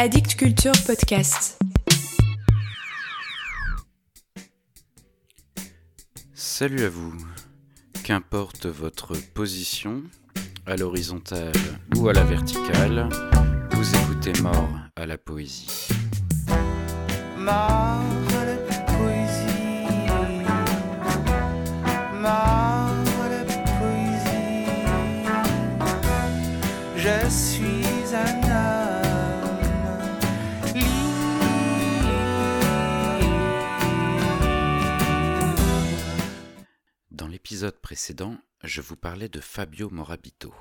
Addict Culture Podcast. Salut à vous. Qu'importe votre position, à l'horizontale ou à la verticale, vous écoutez Mort à la poésie. Mort à la poésie. Mort à la poésie. Je suis un Dans l'épisode précédent, je vous parlais de Fabio Morabito,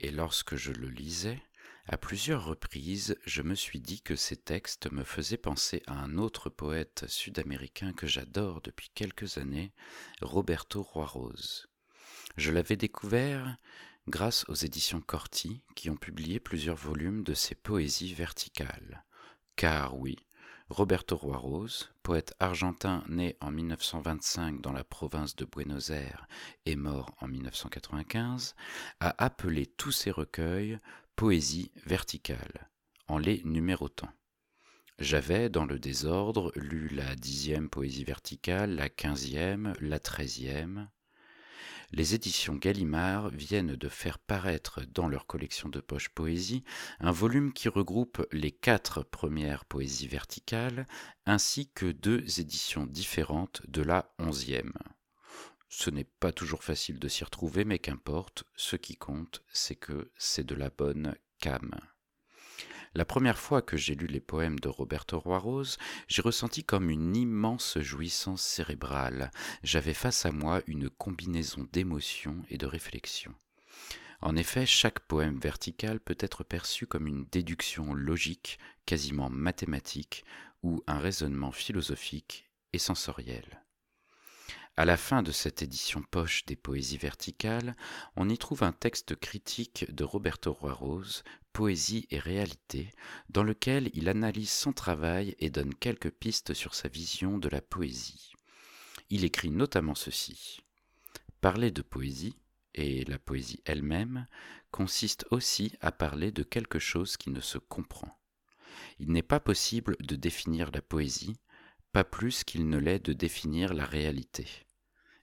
et lorsque je le lisais, à plusieurs reprises, je me suis dit que ces textes me faisaient penser à un autre poète sud-américain que j'adore depuis quelques années, Roberto Roirose. Je l'avais découvert grâce aux éditions Corti qui ont publié plusieurs volumes de ses poésies verticales. Car oui, Roberto Roirose, poète argentin né en 1925 dans la province de Buenos Aires et mort en 1995, a appelé tous ses recueils poésie verticale, en les numérotant. J'avais, dans le désordre, lu la dixième poésie verticale, la quinzième, la treizième. Les éditions Gallimard viennent de faire paraître dans leur collection de poche poésie un volume qui regroupe les quatre premières poésies verticales ainsi que deux éditions différentes de la onzième. Ce n'est pas toujours facile de s'y retrouver, mais qu'importe, ce qui compte, c'est que c'est de la bonne cam. La première fois que j'ai lu les poèmes de Roberto Roirose, j'ai ressenti comme une immense jouissance cérébrale. J'avais face à moi une combinaison d'émotions et de réflexions. En effet, chaque poème vertical peut être perçu comme une déduction logique, quasiment mathématique, ou un raisonnement philosophique et sensoriel. À la fin de cette édition poche des poésies verticales, on y trouve un texte critique de Roberto Roirose, Poésie et réalité, dans lequel il analyse son travail et donne quelques pistes sur sa vision de la poésie. Il écrit notamment ceci. Parler de poésie, et la poésie elle-même, consiste aussi à parler de quelque chose qui ne se comprend. Il n'est pas possible de définir la poésie, pas plus qu'il ne l'est de définir la réalité.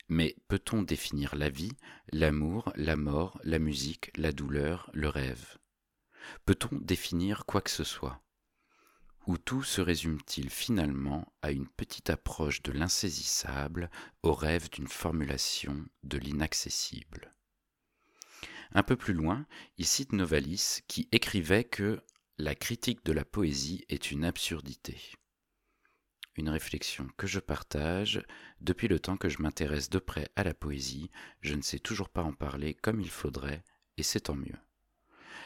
Mais peut-on définir la vie, l'amour, la mort, la musique, la douleur, le rêve? Peut-on définir quoi que ce soit? Ou tout se résume-t-il finalement à une petite approche de l'insaisissable, au rêve d'une formulation de l'inaccessible? Un peu plus loin, il cite Novalis qui écrivait que la critique de la poésie est une absurdité une réflexion que je partage. Depuis le temps que je m'intéresse de près à la poésie, je ne sais toujours pas en parler comme il faudrait, et c'est tant mieux.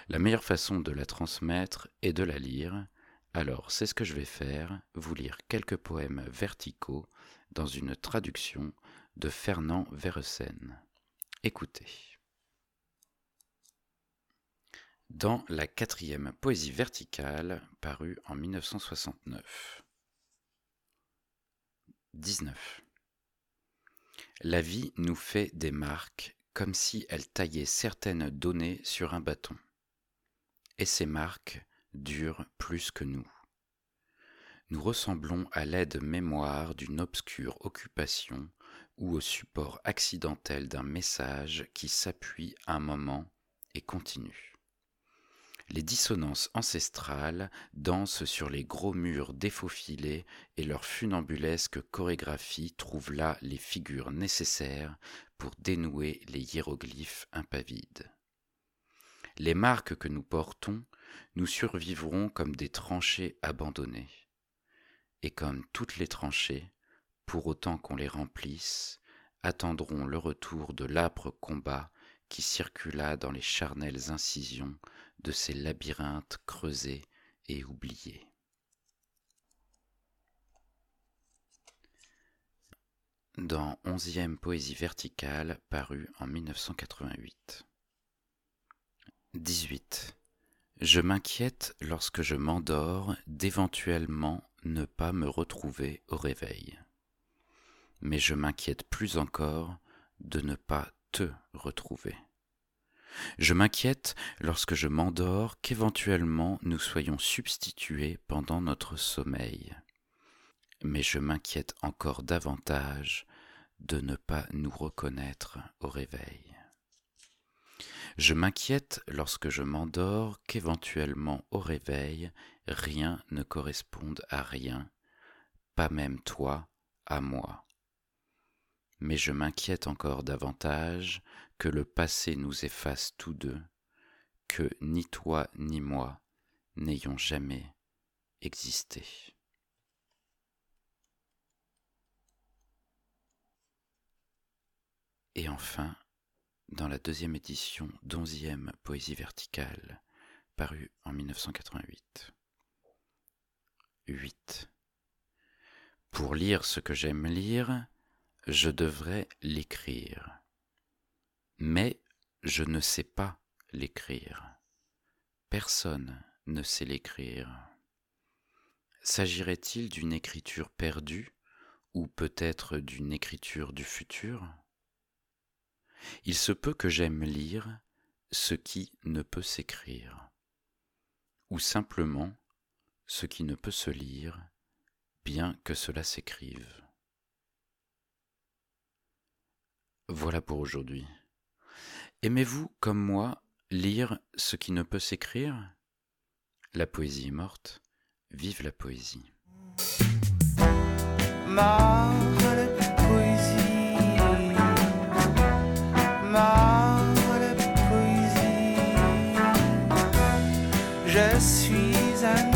La meilleure façon de la transmettre est de la lire, alors c'est ce que je vais faire, vous lire quelques poèmes verticaux dans une traduction de Fernand Verressen. Écoutez. Dans la quatrième poésie verticale, parue en 1969. 19. La vie nous fait des marques comme si elle taillait certaines données sur un bâton. Et ces marques durent plus que nous. Nous ressemblons à l'aide mémoire d'une obscure occupation ou au support accidentel d'un message qui s'appuie un moment et continue. Les dissonances ancestrales dansent sur les gros murs défaufilés et leur funambulesque chorégraphie trouve là les figures nécessaires pour dénouer les hiéroglyphes impavides. Les marques que nous portons, nous survivrons comme des tranchées abandonnées. Et comme toutes les tranchées, pour autant qu'on les remplisse, attendront le retour de l'âpre combat qui circula dans les charnelles incisions de ces labyrinthes creusés et oubliés. Dans Onzième Poésie verticale, paru en 1988. 18. Je m'inquiète lorsque je m'endors d'éventuellement ne pas me retrouver au réveil. Mais je m'inquiète plus encore de ne pas te retrouver. Je m'inquiète lorsque je m'endors qu'éventuellement nous soyons substitués pendant notre sommeil. Mais je m'inquiète encore davantage de ne pas nous reconnaître au réveil. Je m'inquiète lorsque je m'endors qu'éventuellement au réveil rien ne corresponde à rien, pas même toi à moi. Mais je m'inquiète encore davantage que le passé nous efface tous deux, que ni toi ni moi n'ayons jamais existé. Et enfin, dans la deuxième édition d'onzième Poésie verticale, parue en 1988. 8. Pour lire ce que j'aime lire, je devrais l'écrire. Mais je ne sais pas l'écrire. Personne ne sait l'écrire. S'agirait-il d'une écriture perdue ou peut-être d'une écriture du futur? Il se peut que j'aime lire ce qui ne peut s'écrire, ou simplement ce qui ne peut se lire, bien que cela s'écrive. Voilà pour aujourd'hui. Aimez-vous, comme moi, lire ce qui ne peut s'écrire? La poésie est morte, vive la poésie. Je suis